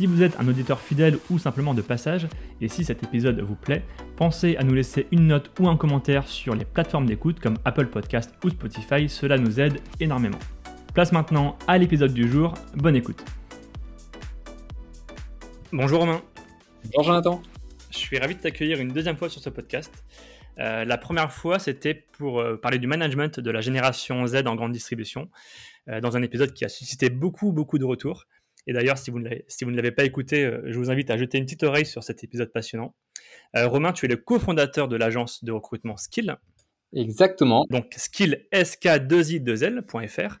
Si vous êtes un auditeur fidèle ou simplement de passage, et si cet épisode vous plaît, pensez à nous laisser une note ou un commentaire sur les plateformes d'écoute comme Apple Podcast ou Spotify, cela nous aide énormément. Place maintenant à l'épisode du jour, bonne écoute. Bonjour Romain. Bonjour Jonathan. Je suis ravi de t'accueillir une deuxième fois sur ce podcast. Euh, la première fois, c'était pour euh, parler du management de la génération Z en grande distribution, euh, dans un épisode qui a suscité beaucoup, beaucoup de retours. Et d'ailleurs, si vous ne l'avez pas écouté, euh, je vous invite à jeter une petite oreille sur cet épisode passionnant. Euh, Romain, tu es le cofondateur de l'agence de recrutement Skill. Exactement. Donc skill sk2i2l.fr.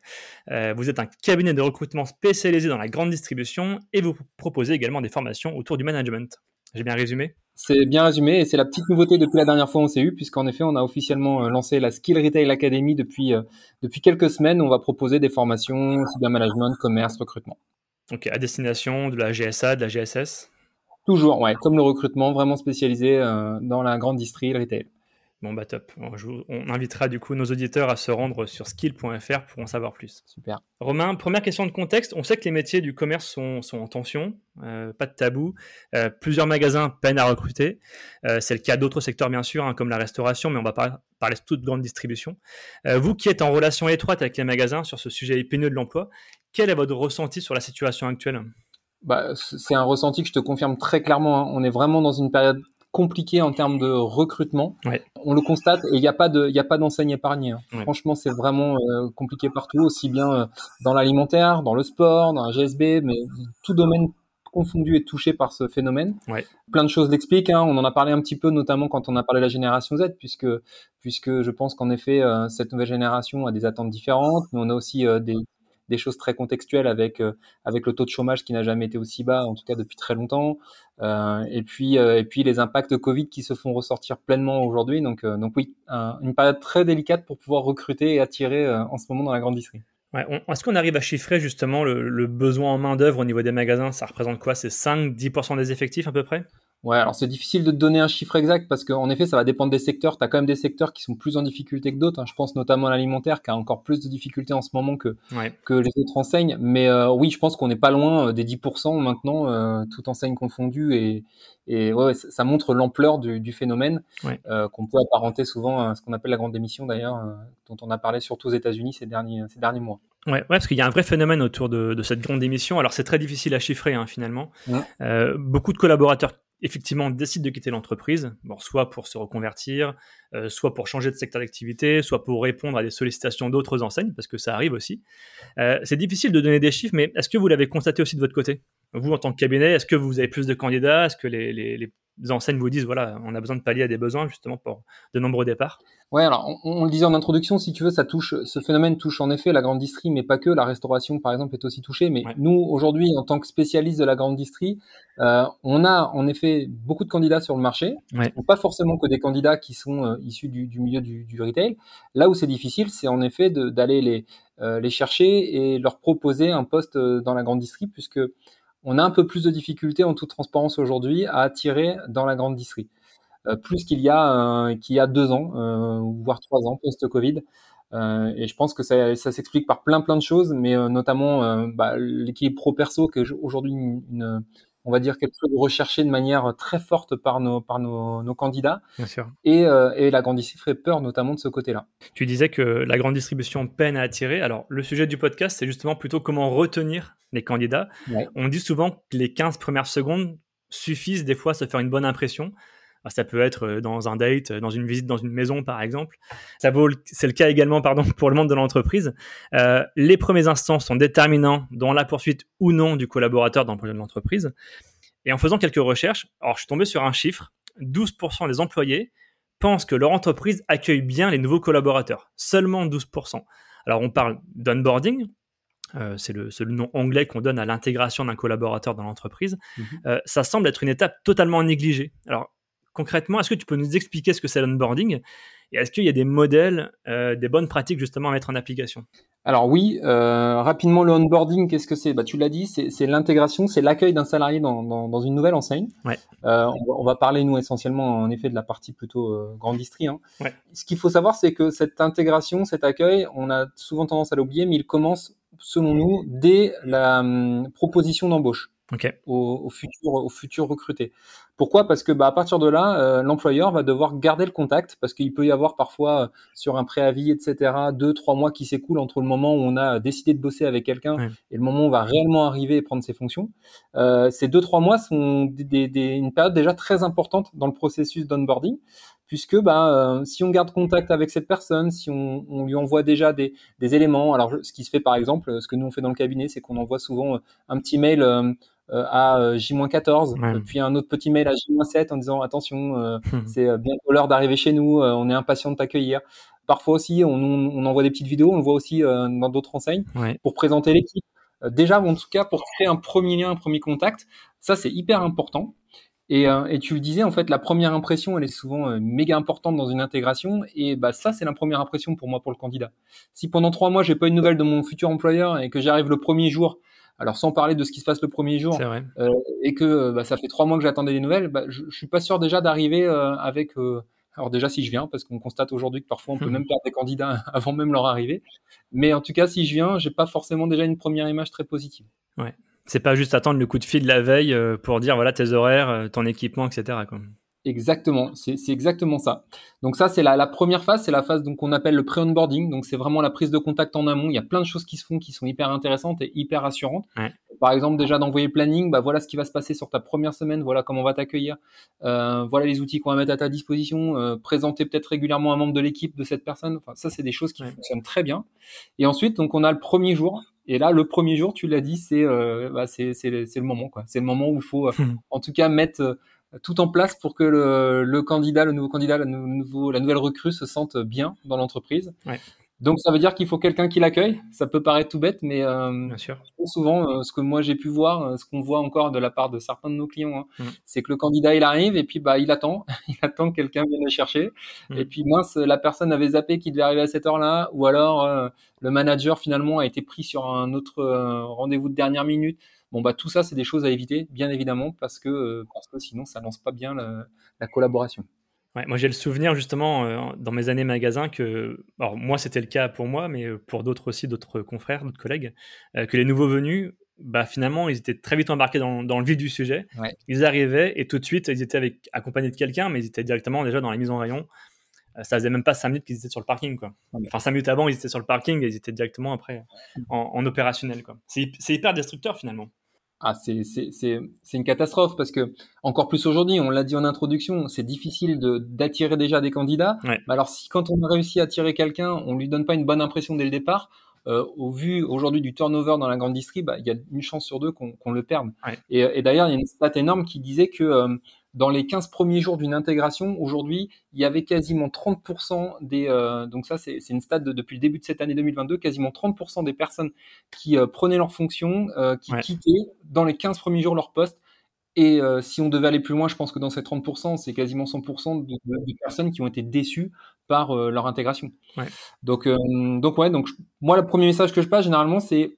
Euh, vous êtes un cabinet de recrutement spécialisé dans la grande distribution et vous proposez également des formations autour du management. J'ai bien résumé? C'est bien résumé et c'est la petite nouveauté depuis la dernière fois on s'est eu puisqu'en effet on a officiellement lancé la Skill Retail Academy depuis, depuis quelques semaines. On va proposer des formations, bien management, commerce, recrutement. Ok, à destination de la GSA, de la GSS Toujours, ouais, comme le recrutement, vraiment spécialisé euh, dans la grande distrie, le retail. Bon, bah top. On, invitera du coup nos auditeurs à se rendre sur skill.fr pour en savoir plus. Super. Romain, première question de contexte. On sait que les métiers du commerce sont, en tension, euh, pas de tabou. Euh, plusieurs magasins peinent à recruter. Euh, c'est le cas d'autres secteurs, bien sûr, hein, comme la restauration, mais on va pas parler de toute grande distribution. vous qui êtes en relation étroite avec les magasins sur ce sujet épineux de l'emploi, quel est votre ressenti sur la situation actuelle? Bah, c'est un ressenti que je te confirme très clairement. Hein. On est vraiment dans une période compliqué en termes de recrutement. On le constate et il n'y a pas de, il a pas d'enseigne épargnée. Hein. Franchement, c'est vraiment euh, compliqué partout, aussi bien euh, dans l'alimentaire, dans le sport, dans la GSB, mais tout domaine confondu et touché par ce phénomène. Plein de choses l'expliquent. Hein. On en a parlé un petit peu, notamment quand on a parlé de la génération Z, puisque puisque je pense qu'en effet, euh, cette nouvelle génération a des attentes différentes, mais on a aussi des des choses très contextuelles avec euh, avec le taux de chômage qui n'a jamais été aussi bas, en tout cas depuis très longtemps. Euh, et puis euh, et puis les impacts Covid qui se font ressortir pleinement aujourd'hui. Donc donc oui, une période très délicate pour pouvoir recruter et attirer en ce moment dans la grande industrie. Ouais, Est-ce qu'on arrive à chiffrer justement le, le besoin en main d'œuvre au niveau des magasins? Ça représente quoi? C'est 5-10% des effectifs à peu près? Ouais, alors c'est difficile de te donner un chiffre exact parce qu'en effet, ça va dépendre des secteurs. Tu as quand même des secteurs qui sont plus en difficulté que d'autres. Hein. Je pense notamment à l'alimentaire qui a encore plus de difficultés en ce moment que, que les autres enseignes. Mais euh, oui, je pense qu'on n'est pas loin euh, des 10% maintenant, euh, toute enseigne confondue. Et, et ouais, ça montre l'ampleur du, du, phénomène euh, qu'on peut apparenter souvent à ce qu'on appelle la grande démission d'ailleurs, dont on a parlé surtout aux États-Unis ces derniers, ces derniers mois. Ouais, ouais, parce qu'il y a un vrai phénomène autour de, de cette grande démission. Alors c'est très difficile à chiffrer hein, finalement. Euh, beaucoup de collaborateurs effectivement décident de quitter l'entreprise, bon, soit pour se reconvertir, euh, soit pour changer de secteur d'activité, soit pour répondre à des sollicitations d'autres enseignes, parce que ça arrive aussi. Euh, c'est difficile de donner des chiffres, mais est-ce que vous l'avez constaté aussi de votre côté? Vous, en tant que cabinet, est-ce que vous avez plus de candidats? Est-ce que les, enseignes vous disent, voilà, on a besoin de pallier à des besoins justement pour de nombreux départs Ouais, alors on, le disait en introduction, si tu veux, ça touche, ce phénomène touche en effet la grande distrie, mais pas que. La restauration, par exemple, est aussi touchée. Mais nous, aujourd'hui, en tant que spécialistes de la grande distrie, euh, on a en effet beaucoup de candidats sur le marché. Pas forcément que des candidats qui sont euh, issus du, du, milieu du, du, retail. Là où c'est difficile, c'est en effet d'aller les, euh, les chercher et leur proposer un poste dans la grande distrie, puisque on a un peu plus de difficultés en toute transparence aujourd'hui à attirer dans la grande distrie. Euh, plus qu'il y a euh, qu'il y a deux ans, euh, voire trois ans post-Covid. et je pense que ça, ça s'explique par plein plein de choses, mais notamment bah, l'équilibre pro-perso qui est aujourd'hui une, on va dire quelque chose de recherché de manière très forte par nos par nos, nos candidats. Bien sûr. Et, et la grande distribution fait peur notamment de ce côté-là. Tu disais que la grande distribution peine à attirer. Alors le sujet du podcast, c'est justement plutôt comment retenir les candidats. On dit souvent que les 15 premières secondes suffisent des fois à se faire une bonne impression. Ça peut être euh, dans un date, euh, dans une visite dans une maison, par exemple. Ça vaut, c'est le cas également, pardon, pour le monde de l'entreprise. Euh, les premiers instants sont déterminants dans la poursuite ou non du collaborateur dans le projet de l'entreprise. Et en faisant quelques recherches, alors je suis tombé sur un chiffre 12% des employés pensent que leur entreprise accueille bien les nouveaux collaborateurs. Seulement 12%. Alors on parle d'onboarding, euh, c'est le, le, nom anglais qu'on donne à l'intégration d'un collaborateur dans l'entreprise. Mmh euh, ça semble être une étape totalement négligée. Alors concrètement, est-ce que tu peux nous expliquer ce que c'est l'onboarding et est-ce qu'il y a des modèles, euh, des bonnes pratiques justement à mettre en application? Alors oui, euh, rapidement le onboarding, qu'est-ce que c'est? Bah, Tu l'as dit, c'est l'intégration, c'est l'accueil d'un salarié dans, dans, dans, une nouvelle enseigne. Ouais. Euh, on, va, parler nous essentiellement en effet de la partie plutôt grande distrie. Hein. Ouais. Ce qu'il faut savoir, c'est que cette intégration, cet accueil, on a souvent tendance à l'oublier, mais il commence selon nous dès la hum, proposition d'embauche au, au, futur, au futur recruté. Pourquoi? Parce que bah, à partir de là, euh, l'employeur va devoir garder le contact parce qu'il peut y avoir parfois euh, sur un préavis, etc., deux, trois mois qui s'écoulent entre le moment où on a décidé de bosser avec quelqu'un et le moment où on va réellement arriver et prendre ses fonctions. Euh, ces deux, trois mois sont des, des, une période déjà très importante dans le processus d'onboarding puisque bah, si on garde contact avec cette personne, si on, on lui envoie déjà des, éléments, alors ce qui se fait par exemple, ce que nous on fait dans le cabinet, c'est qu'on envoie souvent un petit mail à euh, J-14, puis un autre petit mail à J-7 en disant attention, euh, hmm. c'est bientôt l'heure d'arriver chez nous, on est impatient de t'accueillir. Parfois aussi, on, on, envoie des petites vidéos, on le voit aussi dans d'autres enseignes, pour présenter l'équipe. déjà, en tout cas, pour créer un premier lien, un premier contact, ça c'est hyper important. Et, et, tu le disais, en fait, la première impression, elle est souvent méga importante dans une intégration. Et bah, ça, c'est la première impression pour moi, pour le candidat. Si pendant trois mois, j'ai pas une nouvelle de mon futur employeur et que j'arrive le premier jour alors sans parler de ce qui se passe le premier jour, euh, et que euh, bah, ça fait trois mois que j'attendais des nouvelles, bah, je, je suis pas sûr déjà d'arriver euh, avec. Euh, alors déjà si je viens, parce qu'on constate aujourd'hui que parfois on peut même perdre des candidats avant même leur arrivée. Mais en tout cas, si je viens, j'ai pas forcément déjà une première image très positive. Ouais. C'est pas juste attendre le coup de fil de la veille pour dire voilà tes horaires, ton équipement, etc. Quoi. Exactement, c'est exactement ça. Donc ça, c'est la, la, première phase, c'est la phase donc qu'on appelle le pré-onboarding. Donc c'est vraiment la prise de contact en amont. Il y a plein de choses qui se font qui sont hyper intéressantes et hyper rassurantes. Par exemple, déjà d'envoyer le planning, bah voilà ce qui va se passer sur ta première semaine, voilà comment on va t'accueillir, euh, voilà les outils qu'on va mettre à ta disposition, euh, présenter peut-être régulièrement un membre de l'équipe de cette personne. Enfin, ça, c'est des choses qui fonctionnent très bien. Et ensuite, donc on a le premier jour. Et là, le premier jour, tu l'as dit, c'est euh, bah, c'est le moment quoi. C'est le moment où il faut, euh, en tout cas, mettre tout en place pour que le, le candidat, le nouveau candidat, la, nouveau, la nouvelle recrue se sente bien dans l'entreprise. Ouais. Donc ça veut dire qu'il faut quelqu'un qui l'accueille. Ça peut paraître tout bête, mais euh, Bien sûr. souvent, euh, ce que moi j'ai pu voir, euh, ce qu'on voit encore de la part de certains de nos clients, hein, mm. c'est que le candidat il arrive et puis bah il attend, il attend que quelqu'un vienne le chercher. Mm. Et puis mince, la personne avait zappé qu'il devait arriver à cette heure-là, ou alors euh, le manager finalement a été pris sur un autre rendez-vous de dernière minute. Bon bah tout ça c'est des choses à éviter, bien évidemment, parce que parce que sinon ça lance pas bien la, la collaboration. Ouais, moi j'ai le souvenir justement euh, dans mes années magasin que, alors moi c'était le cas pour moi, mais euh, pour d'autres aussi, d'autres confrères, d'autres collègues, euh, que les nouveaux venus, bah finalement ils étaient très vite embarqués dans, dans le vif du sujet. Ouais. Ils arrivaient et tout de suite ils étaient avec, accompagnés de quelqu'un, mais ils étaient directement déjà dans la mise en rayon. ça faisait même pas 5 minutes qu'ils étaient sur le parking quoi. Enfin 5 minutes avant ils étaient sur le parking et ils étaient directement après en, en opérationnel. C'est hyper destructeur finalement. Ah, c'est, c'est, c'est, c'est une catastrophe parce que, encore plus aujourd'hui, on l'a dit en introduction, c'est difficile de, d'attirer déjà des candidats. Ouais. alors, si quand on a réussi à attirer quelqu'un, on lui donne pas une bonne impression dès le départ, euh, au vu aujourd'hui du turnover dans la grande distrie, bah, il y a une chance sur deux qu'on, le perde. Ouais. Et, et, d'ailleurs, il y a une stat énorme qui disait que euh, dans les 15 premiers jours d'une intégration, aujourd'hui, il y avait quasiment 30% des, euh, donc ça c'est une stat de, depuis le début de cette année 2022, quasiment 30% des personnes qui prenaient leurs fonctions, qui ouais. quittaient dans les 15 premiers jours leur poste. Et euh, si on devait aller plus loin, je pense que dans ces 30%, c'est quasiment 100% de, de, de, personnes qui ont été déçues par euh, leur intégration. Ouais. Donc, euh, donc ouais, donc moi le premier message que je passe généralement, c'est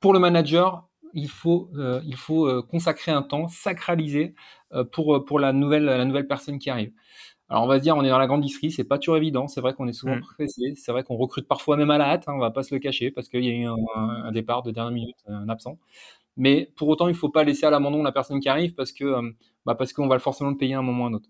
pour le manager, il faut, euh, il faut euh, consacrer un temps, sacraliser euh, pour, pour la, nouvelle, la nouvelle personne qui arrive. Alors on va se dire, on est dans la grande c'est pas toujours évident, c'est vrai qu'on est souvent mmh. pressé, c'est vrai qu'on recrute parfois même à la hâte, hein, on va pas se le cacher, parce qu'il y a eu un, un, départ de dernière minute, un absent. Mais pour autant, il faut pas laisser à l'abandon la personne qui arrive, parce que bah parce qu'on va forcément le payer à un moment ou à un autre.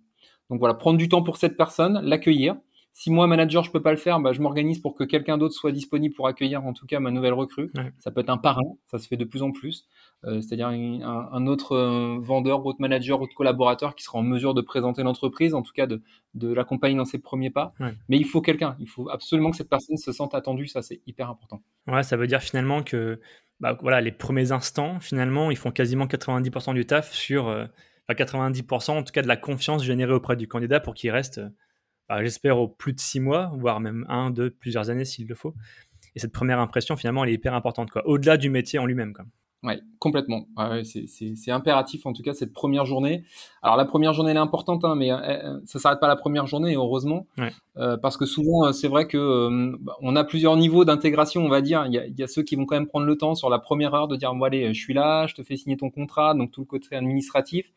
Donc voilà, prendre du temps pour cette personne, l'accueillir, si moi, manager, je peux pas le faire, bah, je m'organise pour que quelqu'un d'autre soit disponible pour accueillir, en tout cas, ma nouvelle recrue. Ouais. Ça peut être un parrain, ça se fait de plus en plus. Euh, C'est-à-dire un, un, autre euh, vendeur, autre manager, autre collaborateur qui sera en mesure de présenter l'entreprise, en tout cas de, de l'accompagner dans ses premiers pas. Ouais. Mais il faut quelqu'un. Il faut absolument que cette personne se sente attendue. Ça, c'est hyper important. Ouais, ça veut dire finalement que bah, voilà, les premiers instants, finalement, ils font quasiment 90% du taf sur, euh, enfin 90% en tout cas de la confiance générée auprès du candidat pour qu'il reste bah, j'espère au plus de six mois, voire même un, deux, plusieurs années s'il le faut. Et cette première impression, finalement, elle est hyper importante, quoi. Au-delà du métier en lui-même, quoi. Oui, complètement. Ouais, c'est impératif en tout cas cette première journée. Alors la première journée elle est importante, hein, mais euh, ça s'arrête pas la première journée, heureusement, euh, parce que souvent euh, c'est vrai que euh, on a plusieurs niveaux d'intégration, on va dire. Il y, a, il y, a, ceux qui vont quand même prendre le temps sur la première heure de dire bon allez, je suis là, je te fais signer ton contrat, donc tout le côté administratif.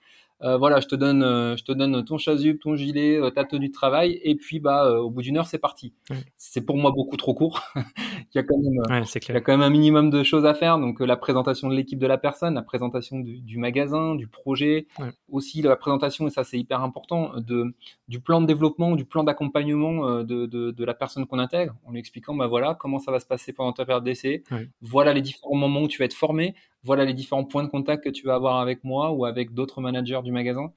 Euh, voilà, je te donne, euh, je te donne ton chasuble, ton gilet, euh, ta tenue de travail, et puis bah au bout d'une heure c'est parti. C'est pour moi beaucoup trop court. il y a quand même, il y a quand même un minimum de choses à faire. Donc la présentation de l'équipe de la personne, la présentation du, du magasin, du projet, aussi la présentation et ça c'est hyper important de du plan de développement, du plan d'accompagnement de, de, de, la personne qu'on intègre, en lui expliquant bah voilà comment ça va se passer pendant ta période d'essai. Voilà les différents moments où tu vas être formé voilà les différents points de contact que tu vas avoir avec moi ou avec d'autres managers du magasin.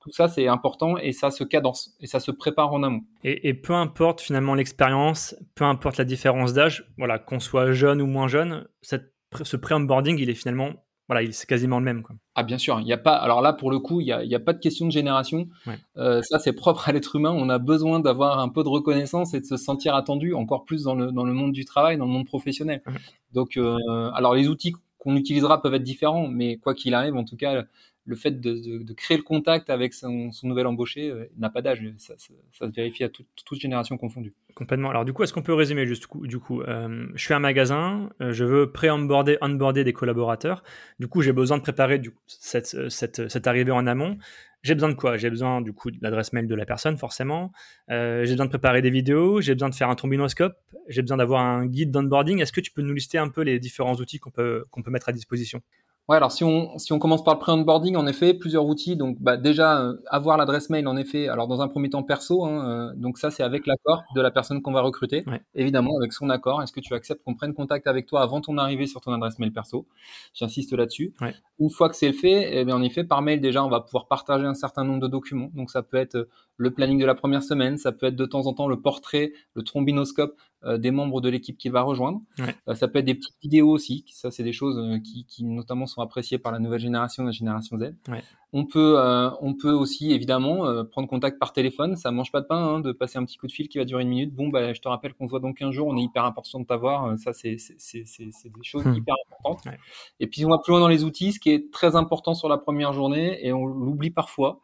Tout ça, c'est important et ça se cadence et ça se prépare en amont. Et, peu importe finalement l'expérience, peu importe la différence d'âge, voilà, qu'on soit jeune ou moins jeune, cette, ce pré-onboarding, il est finalement voilà, c'est quasiment le même. Quoi. Ah bien sûr, il n'y a pas. Alors là, pour le coup, il n'y a, pas de question de génération. Euh, ça, c'est propre à l'être humain. On a besoin d'avoir un peu de reconnaissance et de se sentir attendu, encore plus dans le, dans le monde du travail, dans le monde professionnel. Donc, euh, alors les outils qu'on utilisera peuvent être différents, mais quoi qu'il arrive, en tout cas, le fait de, créer le contact avec son, nouvel embauché euh, n'a pas d'âge. Ça, se vérifie à toute génération confondue. Complètement. Alors du coup, est-ce qu'on peut résumer juste du coup euh, Je suis un magasin, euh, je veux pré-onboarder, onboarder des collaborateurs. Du coup, j'ai besoin de préparer cette, arrivée en amont. J'ai besoin de quoi? J'ai besoin du coup de l'adresse mail de la personne forcément. j'ai besoin de préparer des vidéos. J'ai besoin de faire un trombinoscope. J'ai besoin d'avoir un guide d'onboarding. Est-ce que tu peux nous lister un peu les différents outils qu'on peut mettre à disposition? Ouais, alors si on, si on commence par le pré-onboarding, en effet, plusieurs outils. Donc, bah, déjà, euh, avoir l'adresse mail, en effet, alors dans un premier temps perso, hein, euh, donc ça, c'est avec l'accord de la personne qu'on va recruter. Évidemment, avec son accord. Est-ce que tu acceptes qu'on prenne contact avec toi avant ton arrivée sur ton adresse mail perso? J'insiste là-dessus. Une fois que c'est fait, eh bien, en effet, par mail, déjà, on va pouvoir partager un certain nombre de documents. Donc, ça peut être euh, le planning de la première semaine, ça peut être de temps en temps le portrait, le trombinoscope des membres de l'équipe qu'il va rejoindre. Euh, ça peut être des petites vidéos aussi, ça c'est des choses euh, qui, qui, notamment sont appréciées par la nouvelle génération, la génération Z. Ouais. On peut, on peut aussi évidemment prendre contact par téléphone. Ça mange pas de pain hein, de passer un petit coup de fil qui va durer une minute. Bon, bah, je te rappelle qu'on se voit dans 15 jours. On est hyper important de t'avoir. Ça, c'est des choses hmm. hyper importantes. Et puis on va plus loin dans les outils. Ce qui est très important sur la première journée et on l'oublie parfois,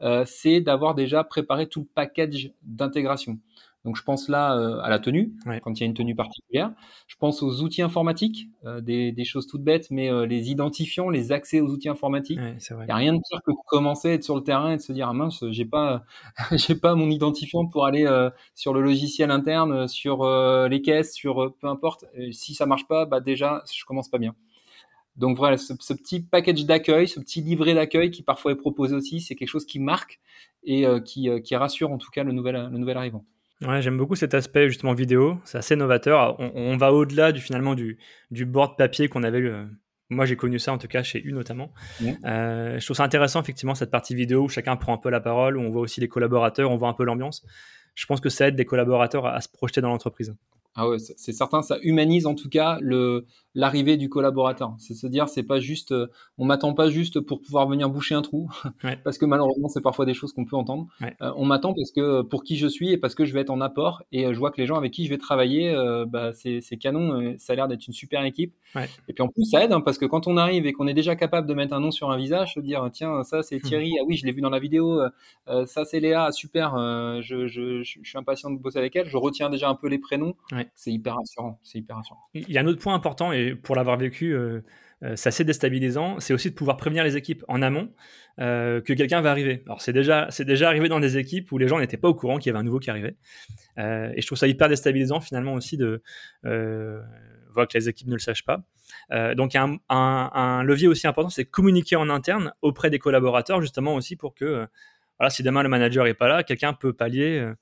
euh, c'est d'avoir déjà préparé tout le package d'intégration. Donc je pense là euh, à la tenue, quand il y a une tenue particulière. Je pense aux outils informatiques, euh, des, des, choses toutes bêtes, mais les identifiants, les accès aux outils informatiques. Il n'y a rien de pire que de commencer à être sur le terrain et de se dire ah mince, j'ai pas, j'ai pas mon identifiant pour aller sur le logiciel interne, sur les caisses, sur peu importe. si ça marche pas, bah déjà je commence pas bien. Donc voilà, ce, petit package d'accueil, ce petit livret d'accueil qui parfois est proposé aussi, c'est quelque chose qui marque et euh, euh, qui, rassure en tout cas le nouvel, le nouvel arrivant. Ouais, j'aime beaucoup cet aspect justement vidéo, c'est assez novateur. On, va au-delà du finalement du, du board papier qu'on avait. Euh, moi, j'ai connu ça en tout cas chez U notamment. je trouve ça intéressant effectivement cette partie vidéo où chacun prend un peu la parole, où on voit aussi les collaborateurs, on voit un peu l'ambiance. Je pense que ça aide des collaborateurs à se projeter dans l'entreprise. Ah ouais, c'est certain, ça humanise en tout cas le l'arrivée du collaborateur. C'est se dire, c'est pas juste, euh, on m'attend pas juste pour pouvoir venir boucher un trou, parce que malheureusement c'est parfois des choses qu'on peut entendre. Euh, on m'attend parce que pour qui je suis et parce que je vais être en apport et euh, je vois que les gens avec qui je vais travailler, bah, c'est canon, ça a l'air d'être une super équipe. Et puis en plus ça aide hein, parce que quand on arrive et qu'on est déjà capable de mettre un nom sur un visage, se dire tiens ça c'est mmh. Thierry, ah oui je l'ai vu dans la vidéo, ça c'est Léa, super, je, je, je, suis impatient de bosser avec elle, je retiens déjà un peu les prénoms c'est hyper rassurant. C'est hyper rassurant. Il y a un autre point important, et pour l'avoir vécu, euh, euh, c'est assez déstabilisant, c'est aussi de pouvoir prévenir les équipes en amont euh, que quelqu'un va arriver. Alors c'est déjà, c'est déjà arrivé dans des équipes où les gens n'étaient pas au courant qu'il y avait un nouveau qui arrivait. et je trouve ça hyper déstabilisant finalement aussi de voir que les équipes ne le sachent pas. donc un, un, levier aussi important, c'est communiquer en interne auprès des collaborateurs justement aussi pour que voilà, si demain le manager est pas là, quelqu'un peut pallier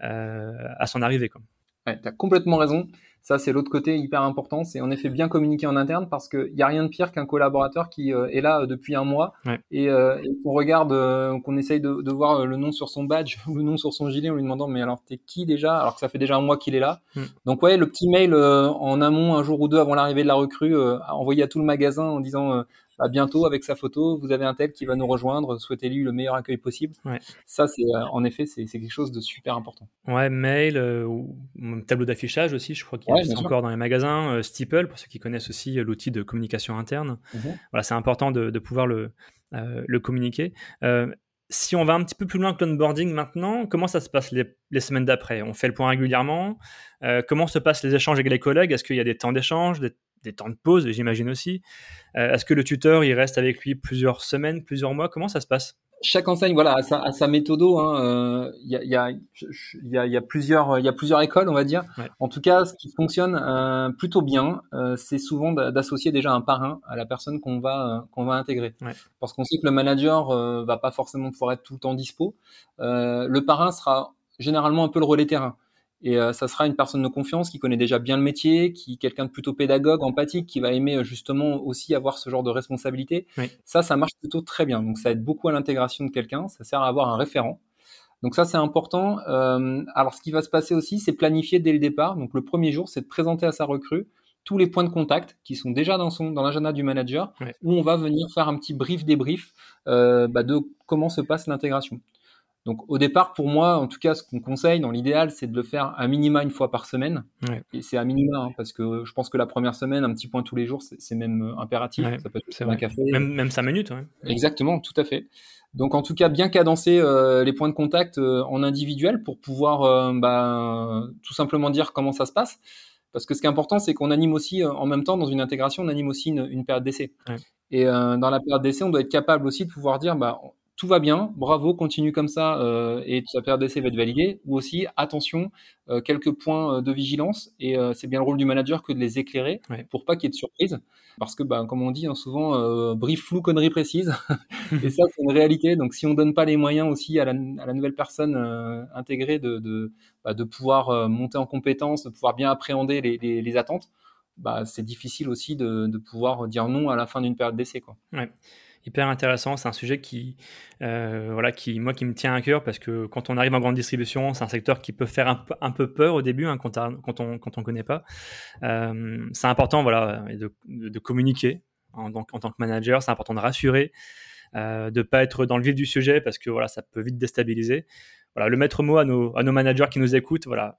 à son arrivée. Quoi. Ouais, tu as complètement raison. Ça, c'est l'autre côté hyper important. C'est en effet bien communiquer en interne parce qu'il n'y a rien de pire qu'un collaborateur qui euh, est là euh, depuis un mois et, euh, et qu'on regarde, qu'on essaye de, de, voir le nom sur son badge ou le nom sur son gilet en lui demandant mais alors t'es qui déjà? Alors que ça fait déjà un mois qu'il est là. Mm. Donc ouais, le petit mail en amont un jour ou deux avant l'arrivée de la recrue envoyé à tout le magasin en disant à bientôt avec sa photo, vous avez un tel qui va nous rejoindre, souhaitez-lui le meilleur accueil possible. Ça, c'est en effet, c'est quelque chose de super important. Ouais, mail ou tableau d'affichage aussi, je crois qu'il y a encore dans les magasins. Steeple, pour ceux qui connaissent aussi l'outil de communication interne. Mmh voilà, c'est important de, de pouvoir le, le communiquer. Si on va un petit peu plus loin que l'onboarding maintenant, comment ça se passe les, semaines d'après? On fait le point régulièrement. Euh, Comment se passent les échanges avec les collègues? Est-ce qu'il y a des temps d'échange, des, temps de pause, j'imagine aussi. Euh, Est-ce que le tuteur, il reste avec lui plusieurs semaines, plusieurs mois? Comment ça se passe? Chaque enseigne voilà a sa, sa méthodo hein, il y, a, y, a, y, a, y, a, plusieurs il y a plusieurs écoles on va dire. En tout cas ce qui fonctionne euh, plutôt bien euh, c'est souvent d'associer déjà un parrain à la personne qu'on va euh, qu'on va intégrer. Parce qu'on sait que le manager euh, va pas forcément pouvoir être tout le temps dispo. Le parrain sera généralement un peu le relais terrain et euh, ça sera une personne de confiance qui connaît déjà bien le métier, qui quelqu'un de plutôt pédagogue, empathique, qui va aimer euh, justement aussi avoir ce genre de responsabilité. Ça, ça marche plutôt très bien. Donc ça aide beaucoup à l'intégration de quelqu'un. Ça sert à avoir un référent. Donc ça, c'est important. Euh, alors ce qui va se passer aussi, c'est planifier dès le départ. Donc le premier jour, c'est de présenter à sa recrue tous les points de contact qui sont déjà dans son dans l'agenda du manager, où on va venir faire un petit brief débrief euh, bah, de comment se passe l'intégration. Donc au départ, pour moi, en tout cas, ce qu'on conseille dans l'idéal, c'est de le faire à minima une fois par semaine. Et c'est à minima, hein, parce que je pense que la première semaine, un petit point tous les jours, c'est même euh, impératif. ça peut être un café. Même, même cinq minutes. Exactement, tout à fait. Donc en tout cas, bien cadencer euh, les points de contact euh, en individuel pour pouvoir bah, tout simplement dire comment ça se passe. Parce que ce qui est important, c'est qu'on anime aussi, en même temps, dans une intégration, on anime aussi une, période d'essai. Et dans la période d'essai, on doit être capable aussi de pouvoir dire, bah, tout va bien, bravo, continue comme ça euh, et ta période d'essai va être validée. Ou aussi, attention, euh, quelques points euh, de vigilance et c'est bien le rôle du manager que de les éclairer pour pas qu'il y ait de surprise. Parce que, bah, comme on dit hein, souvent, brief flou, connerie précise. et ça, c'est une réalité. Donc, si on donne pas les moyens aussi à la, nouvelle personne intégrée de, de, bah, de pouvoir monter en compétence, de pouvoir bien appréhender les, les, attentes, bah, c'est difficile aussi de, de, pouvoir dire non à la fin d'une période d'essai. Quoi. Ouais hyper intéressant. C'est un sujet qui, euh, voilà, qui, moi, qui me tient à cœur parce que quand on arrive en grande distribution, c'est un secteur qui peut faire un, peu peur au début hein, quand, quand, on quand on connaît pas. Euh, c'est important, voilà, de, communiquer en, en, tant que manager. C'est important de rassurer, euh, de pas être dans le vif du sujet parce que voilà, ça peut vite déstabiliser. Voilà, le maître mot à nos, à nos managers qui nous écoutent, voilà,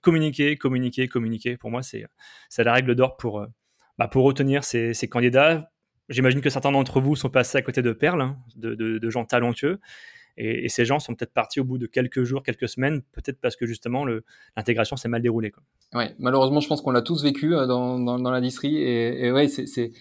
communiquer, communiquer, communiquer. Pour moi, c'est la règle d'or pour bah, pour retenir ces candidats J'imagine que certains d'entre vous sont passés à côté de perles, hein, de, gens talentueux. Et, ces gens sont peut-être partis au bout de quelques jours, quelques semaines, peut-être parce que justement l'intégration s'est mal déroulée. Quoi. Ouais, malheureusement, je pense qu'on l'a tous vécu euh, dans, dans, l'industrie. Et, et ouais, c'est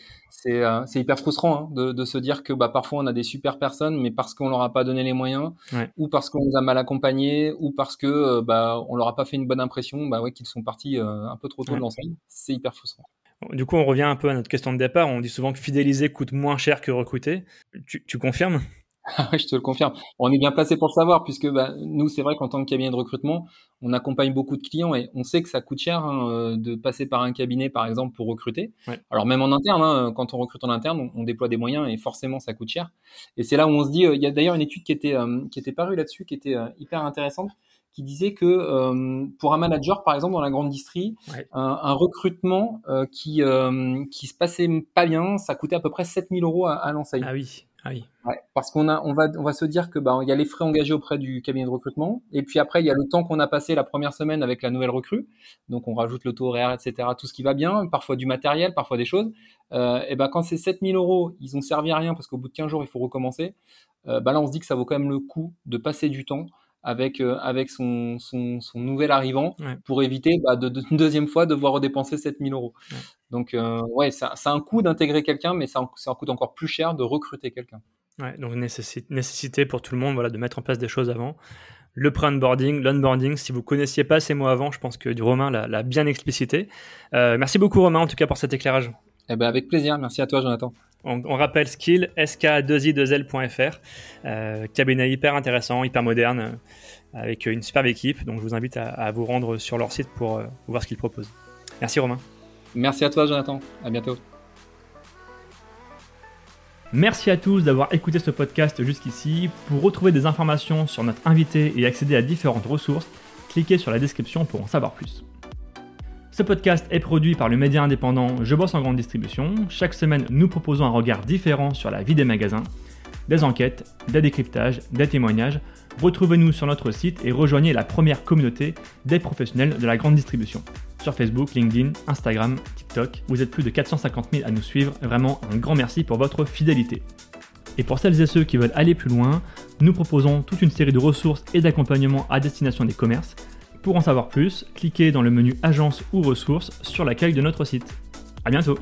euh, hyper frustrant hein, de, se dire que bah, parfois on a des super personnes, mais parce qu'on leur a pas donné les moyens, ou parce qu'on les a mal accompagnés, ou parce que euh, bah, on leur a pas fait une bonne impression, bah ouais, qu'ils sont partis un peu trop tôt de l'enseigne. C'est hyper frustrant. Du coup, on revient un peu à notre question de départ. On dit souvent que fidéliser coûte moins cher que recruter. Tu, confirmes? Ah je te le confirme. On est bien placé pour le savoir, puisque bah, nous, c'est vrai qu'en tant que cabinet de recrutement, on accompagne beaucoup de clients et on sait que ça coûte cher hein, euh, de passer par un cabinet, par exemple, pour recruter. Alors même en interne, hein, quand on recrute en interne, on, déploie des moyens et forcément, ça coûte cher. Et c'est là où on se dit, euh, il y a d'ailleurs une étude qui était, euh, qui était parue là-dessus, qui était hyper intéressante qui disait que euh, pour un manager, par exemple, dans la grande distrie, un, recrutement euh, qui, euh, qui se passait pas bien, ça coûtait à peu près 7000 euros à, à l'enseigne. Ah oui. Ah oui. Ouais, parce qu'on a, on va, on va se dire que bah, il y a les frais engagés auprès du cabinet de recrutement, et puis après il y a le temps qu'on a passé la première semaine avec la nouvelle recrue, donc on rajoute le taux horaire, etc., tout ce qui va bien, parfois du matériel, parfois des choses. Euh, et ben quand c'est 7000 euros, ils ont servi à rien parce qu'au bout de 15 jours il faut recommencer. Bah là on se dit que ça vaut quand même le coup de passer du temps avec, euh, avec son, son, son, nouvel arrivant pour éviter bah, de, de, une deuxième fois de devoir redépenser 7000 euros. Donc, euh, ouais, ça, ça, a un coût d'intégrer quelqu'un, mais ça, ça coûte encore plus cher de recruter quelqu'un. Ouais, donc nécessité pour tout le monde voilà, de mettre en place des choses avant. Le pre-onboarding, l'onboarding, si vous connaissiez pas ces mots avant, je pense que du Romain l'a bien explicité. Euh, merci beaucoup Romain en tout cas pour cet éclairage. Eh ben avec plaisir, merci à toi Jonathan. On, rappelle Skill, sk2i2l.fr, euh, cabinet hyper intéressant, hyper moderne, euh, avec une superbe équipe. Donc je vous invite à, vous rendre sur leur site pour euh, voir ce qu'ils proposent. Merci Romain. Merci à toi Jonathan, à bientôt. Merci à tous d'avoir écouté ce podcast jusqu'ici. Pour retrouver des informations sur notre invité et accéder à différentes ressources, cliquez sur la description pour en savoir plus. Ce podcast est produit par le média indépendant Je bosse en grande distribution. Chaque semaine, nous proposons un regard différent sur la vie des magasins, des enquêtes, des décryptages, des témoignages. Retrouvez-nous sur notre site et rejoignez la première communauté des professionnels de la grande distribution. Sur Facebook, LinkedIn, Instagram, TikTok, vous êtes plus de 450 000 à nous suivre. Vraiment un grand merci pour votre fidélité. Et pour celles et ceux qui veulent aller plus loin, nous proposons toute une série de ressources et d'accompagnements à destination des commerces pour en savoir plus, cliquez dans le menu Agence ou ressources sur l'accueil de notre site. A bientôt